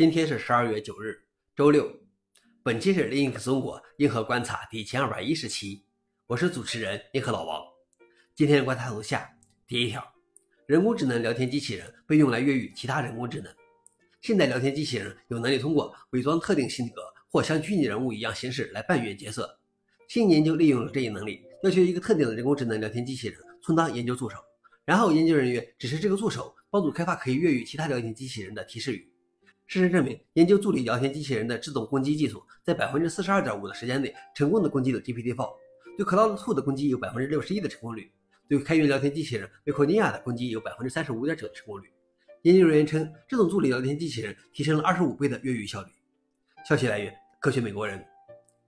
今天是十二月九日，周六。本期是 Linux 中国硬核观察第一千二百一十期，我是主持人硬核老王。今天的观察如下：第一条，人工智能聊天机器人被用来越狱其他人工智能。现代聊天机器人有能力通过伪装特定性格或像虚拟人物一样形式来扮演角色。新研究利用了这一能力，要求一个特定的人工智能聊天机器人充当研究助手，然后研究人员指示这个助手帮助开发可以越狱其他聊天机器人的提示语。事实证明，研究助理聊天机器人的自动攻击技术，在百分之四十二点五的时间内成功的攻击了 GPT-4。对 Claude 2的攻击有百分之六十一的成功率，对开源聊天机器人 v i c o n i a 的攻击有百分之三十五点九的成功率。研究人员称，这种助理聊天机器人提升了二十五倍的越狱效率。消息来源：科学美国人。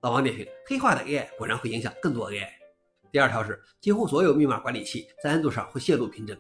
老王点评：黑化的 AI 果然会影响更多 AI。第二条是，几乎所有密码管理器在安卓上会泄露凭证。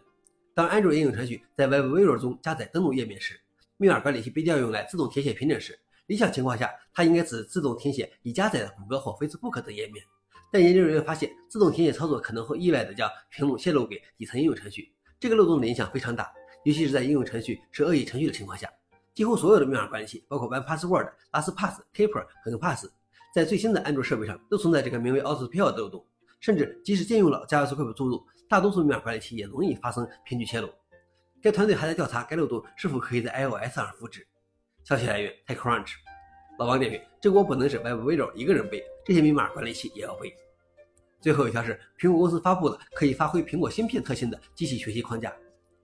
当安卓应用程序在 Webview 中加载登录页面时，密码管理器被调用来自动填写凭证时，理想情况下，它应该只自动填写已加载的谷歌或 Facebook 等页面。但研究人员发现，自动填写操作可能会意外地将屏幕泄露给底层应用程序，这个漏洞的影响非常大，尤其是在应用程序是恶意程序的情况下。几乎所有的密码管理器，包括 OnePassword、LastPass、Keeper 和 Pass，在最新的安卓设备上都存在这个名为 auto pill 的漏洞。甚至即使借用了 JavaScript 注入，大多数密码管理器也容易发生凭据泄露。该团队还在调查该漏洞是否可以在 iOS 上复制。消息来源：TechCrunch。老王点评：这锅不能是 WebViewer 一个人背，这些密码管理器也要背。最后一条是，苹果公司发布了可以发挥苹果芯片特性的机器学习框架。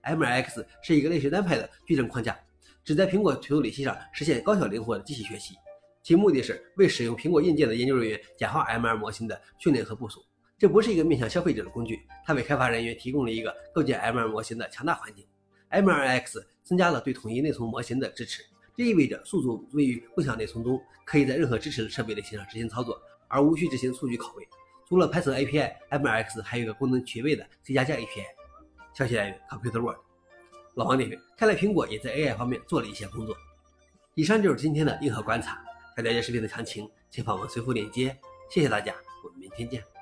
MLX 是一个类似单派的矩阵框架，旨在苹果推处理器上实现高效灵活的机器学习。其目的是为使用苹果硬件的研究人员简化 ML 模型的训练和部署。这不是一个面向消费者的工具，它为开发人员提供了一个构建 ML 模型的强大环境。M2X 增加了对统一内存模型的支持，这意味着数组位于共享内存中，可以在任何支持的设备类型上执行操作，而无需执行数据拷贝。除了 Python API，M2X 还有一个功能全位的 C 加加 API。消息来源：Computer World。老王点评：看来苹果也在 AI 方面做了一些工作。以上就是今天的硬核观察。想了解视频的详情，请访问随附链接。谢谢大家，我们明天见。